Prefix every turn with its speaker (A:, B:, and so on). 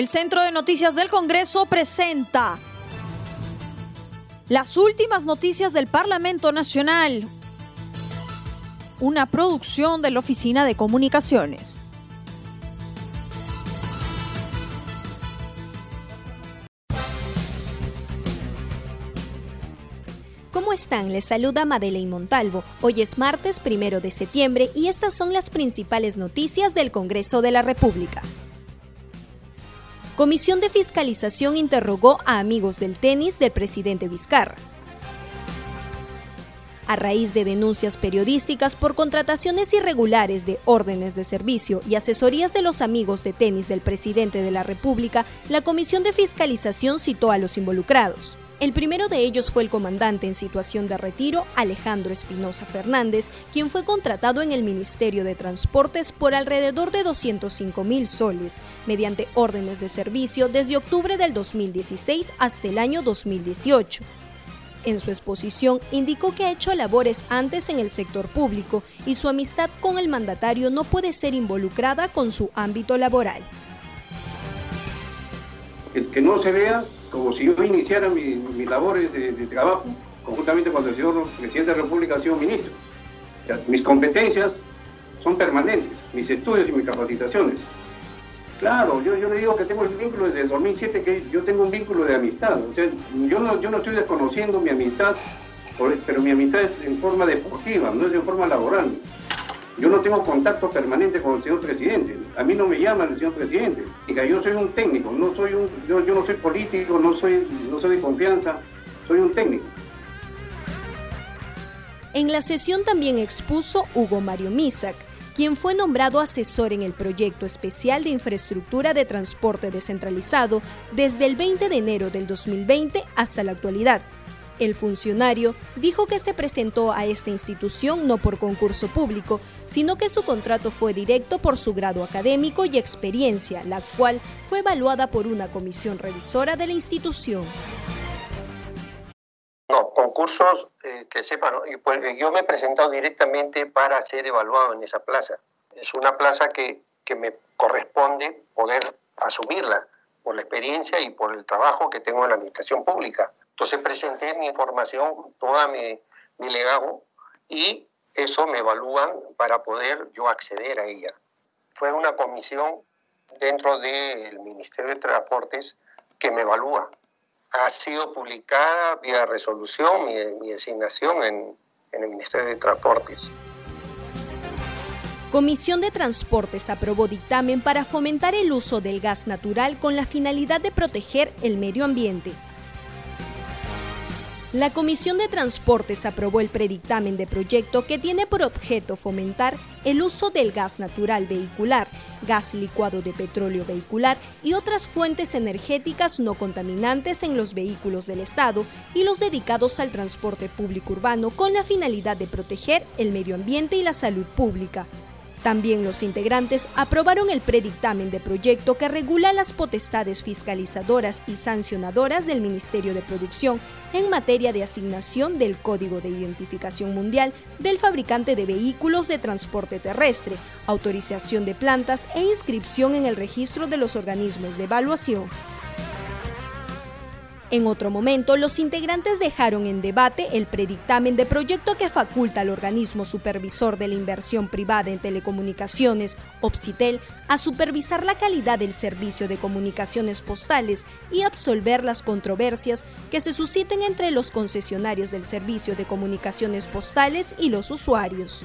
A: El Centro de Noticias del Congreso presenta las últimas noticias del Parlamento Nacional, una producción de la Oficina de Comunicaciones.
B: ¿Cómo están? Les saluda Madeleine Montalvo. Hoy es martes primero de septiembre y estas son las principales noticias del Congreso de la República. Comisión de Fiscalización interrogó a amigos del tenis del presidente Vizcarra. A raíz de denuncias periodísticas por contrataciones irregulares de órdenes de servicio y asesorías de los amigos de tenis del presidente de la República, la Comisión de Fiscalización citó a los involucrados. El primero de ellos fue el comandante en situación de retiro, Alejandro Espinosa Fernández, quien fue contratado en el Ministerio de Transportes por alrededor de 205 mil soles, mediante órdenes de servicio desde octubre del 2016 hasta el año 2018. En su exposición indicó que ha hecho labores antes en el sector público y su amistad con el mandatario no puede ser involucrada con su ámbito laboral.
C: El que no se vea como si yo iniciara mis labores de, trabajo conjuntamente cuando el señor presidente de la República ha sido ministro. mis competencias son permanentes, mis estudios y mis capacitaciones. Claro, yo, yo le digo que tengo el vínculo desde el 2007, que yo tengo un vínculo de amistad. O yo no, yo no estoy desconociendo mi amistad, pero mi amistad es en forma deportiva, no es en forma laboral. Yo no tengo contacto permanente con el señor presidente. A mí no me llama el señor presidente. Diga, yo soy un técnico, no soy un, yo, no soy político, no soy, no soy de confianza, soy un técnico.
B: En la sesión también expuso Hugo Mario Misak, quien fue nombrado asesor en el proyecto especial de infraestructura de transporte descentralizado desde el 20 de enero del 2020 hasta la actualidad. El funcionario dijo que se presentó a esta institución no por concurso público, sino que su contrato fue directo por su grado académico y experiencia, la cual fue evaluada por una comisión revisora de la institución.
D: No, concursos eh, que sepan, pues, yo me he presentado directamente para ser evaluado en esa plaza. Es una plaza que, que me corresponde poder asumirla por la experiencia y por el trabajo que tengo en la administración pública. Entonces presenté mi información, toda mi, mi legado, y eso me evalúan para poder yo acceder a ella. Fue una comisión dentro del Ministerio de Transportes que me evalúa. Ha sido publicada vía resolución mi, mi designación en, en el Ministerio de Transportes.
B: Comisión de Transportes aprobó dictamen para fomentar el uso del gas natural con la finalidad de proteger el medio ambiente. La Comisión de Transportes aprobó el predictamen de proyecto que tiene por objeto fomentar el uso del gas natural vehicular, gas licuado de petróleo vehicular y otras fuentes energéticas no contaminantes en los vehículos del Estado y los dedicados al transporte público urbano con la finalidad de proteger el medio ambiente y la salud pública. También los integrantes aprobaron el predictamen de proyecto que regula las potestades fiscalizadoras y sancionadoras del Ministerio de Producción en materia de asignación del Código de Identificación Mundial del fabricante de vehículos de transporte terrestre, autorización de plantas e inscripción en el registro de los organismos de evaluación. En otro momento, los integrantes dejaron en debate el predictamen de proyecto que faculta al organismo supervisor de la inversión privada en telecomunicaciones, Opsitel, a supervisar la calidad del servicio de comunicaciones postales y absolver las controversias que se susciten entre los concesionarios del servicio de comunicaciones postales y los usuarios.